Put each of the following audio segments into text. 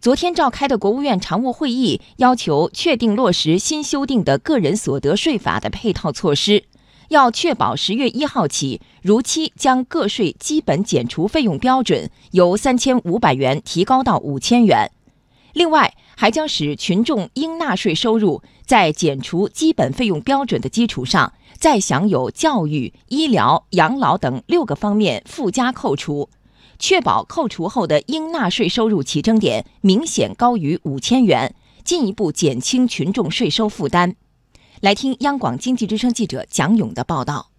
昨天召开的国务院常务会议要求确定落实新修订的个人所得税法的配套措施，要确保十月一号起如期将个税基本减除费用标准由三千五百元提高到五千元。另外，还将使群众应纳税收入在减除基本费用标准的基础上，再享有教育、医疗、养老等六个方面附加扣除。确保扣除后的应纳税收入起征点明显高于五千元，进一步减轻群众税收负担。来听央广经济之声记者蒋勇的报道。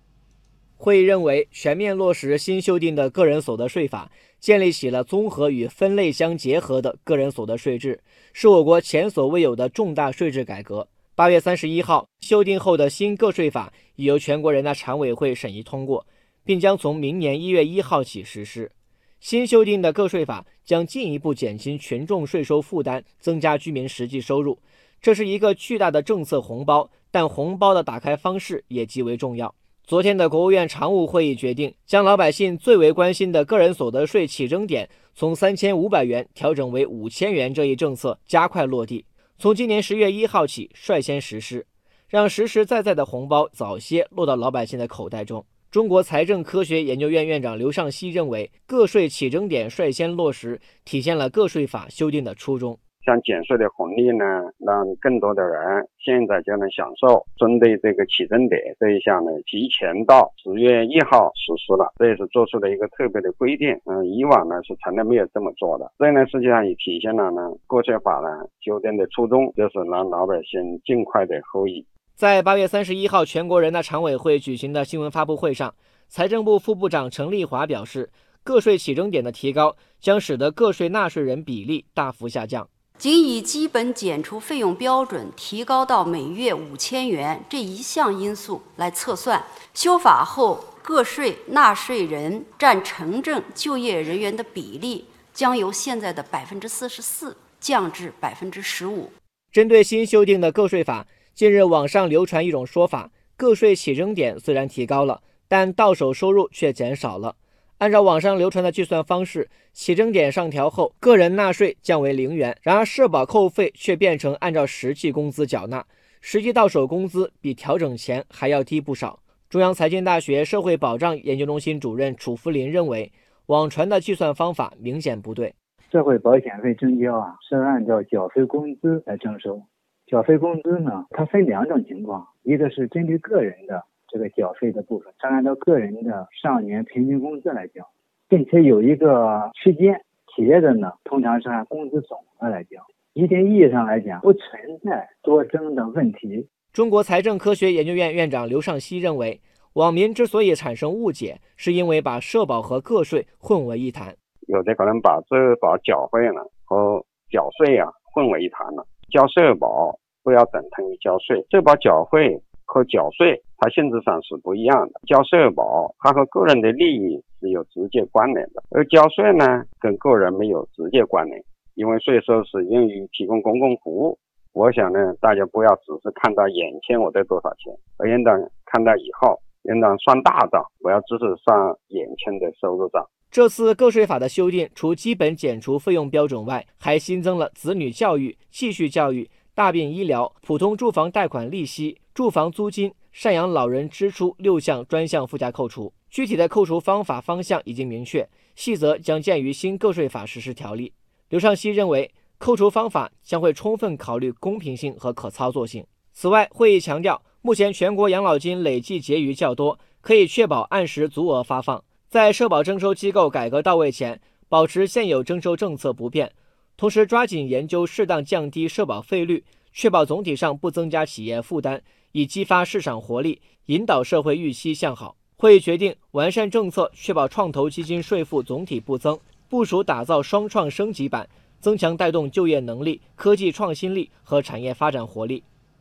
会议认为，全面落实新修订的个人所得税法，建立起了综合与分类相结合的个人所得税制，是我国前所未有的重大税制改革。八月三十一号，修订后的新个税法已由全国人大常委会审议通过，并将从明年一月一号起实施。新修订的个税法将进一步减轻群众税收负担，增加居民实际收入，这是一个巨大的政策红包。但红包的打开方式也极为重要。昨天的国务院常务会议决定，将老百姓最为关心的个人所得税起征点从三千五百元调整为五千元这一政策加快落地，从今年十月一号起率先实施，让实实在在的红包早些落到老百姓的口袋中。中国财政科学研究院院长刘尚希认为，个税起征点率先落实，体现了个税法修订的初衷。像减税的红利呢，让更多的人现在就能享受。针对这个起征点这一项呢，提前到十月一号实施了，这也是做出了一个特别的规定。嗯，以往呢是从来没有这么做的。这呢实际上也体现了呢个税法呢修订的初衷，就是让老百姓尽快的受益。在八月三十一号全国人大常委会举行的新闻发布会上，财政部副部长陈丽华表示，个税起征点的提高将使得个税纳税人比例大幅下降。仅以基本减除费用标准提高到每月五千元这一项因素来测算，修法后个税纳税人占城镇就业人员的比例将由现在的百分之四十四降至百分之十五。针对新修订的个税法。近日，网上流传一种说法：个税起征点虽然提高了，但到手收入却减少了。按照网上流传的计算方式，起征点上调后，个人纳税降为零元，然而社保扣费却变成按照实际工资缴纳，实际到手工资比调整前还要低不少。中央财经大学社会保障研究中心主任楚福林认为，网传的计算方法明显不对。社会保险费征交啊，是按照缴费工资来征收。缴费工资呢，它分两种情况，一个是针对个人的这个缴费的部分，它按照个人的上年平均工资来缴，并且有一个区间。企业的呢，通常是按工资总额来缴。一定意义上来讲，不存在多征的问题。中国财政科学研究院院长刘尚希认为，网民之所以产生误解，是因为把社保和个税混为一谈。有的可能把社保缴费呢和缴税啊混为一谈了。交社保不要等同于交税，社保缴费和缴税它性质上是不一样的。交社保它和个人的利益是有直接关联的，而交税呢跟个人没有直接关联，因为税收是用于提供公共服务。我想呢，大家不要只是看到眼前我得多少钱，而应当看到以后，应当算大账，我要只是算眼前的收入账。这次个税法的修订，除基本减除费用标准外，还新增了子女教育、继续教育、大病医疗、普通住房贷款利息、住房租金、赡养老人支出六项专项附加扣除。具体的扣除方法方向已经明确，细则将见于新个税法实施条例。刘尚希认为，扣除方法将会充分考虑公平性和可操作性。此外，会议强调，目前全国养老金累计结余较多，可以确保按时足额发放。在社保征收机构改革到位前，保持现有征收政策不变，同时抓紧研究适当降低社保费率，确保总体上不增加企业负担，以激发市场活力，引导社会预期向好。会议决定完善政策，确保创投基金税负总体不增，部署打造双创升级版，增强带动就业能力、科技创新力和产业发展活力。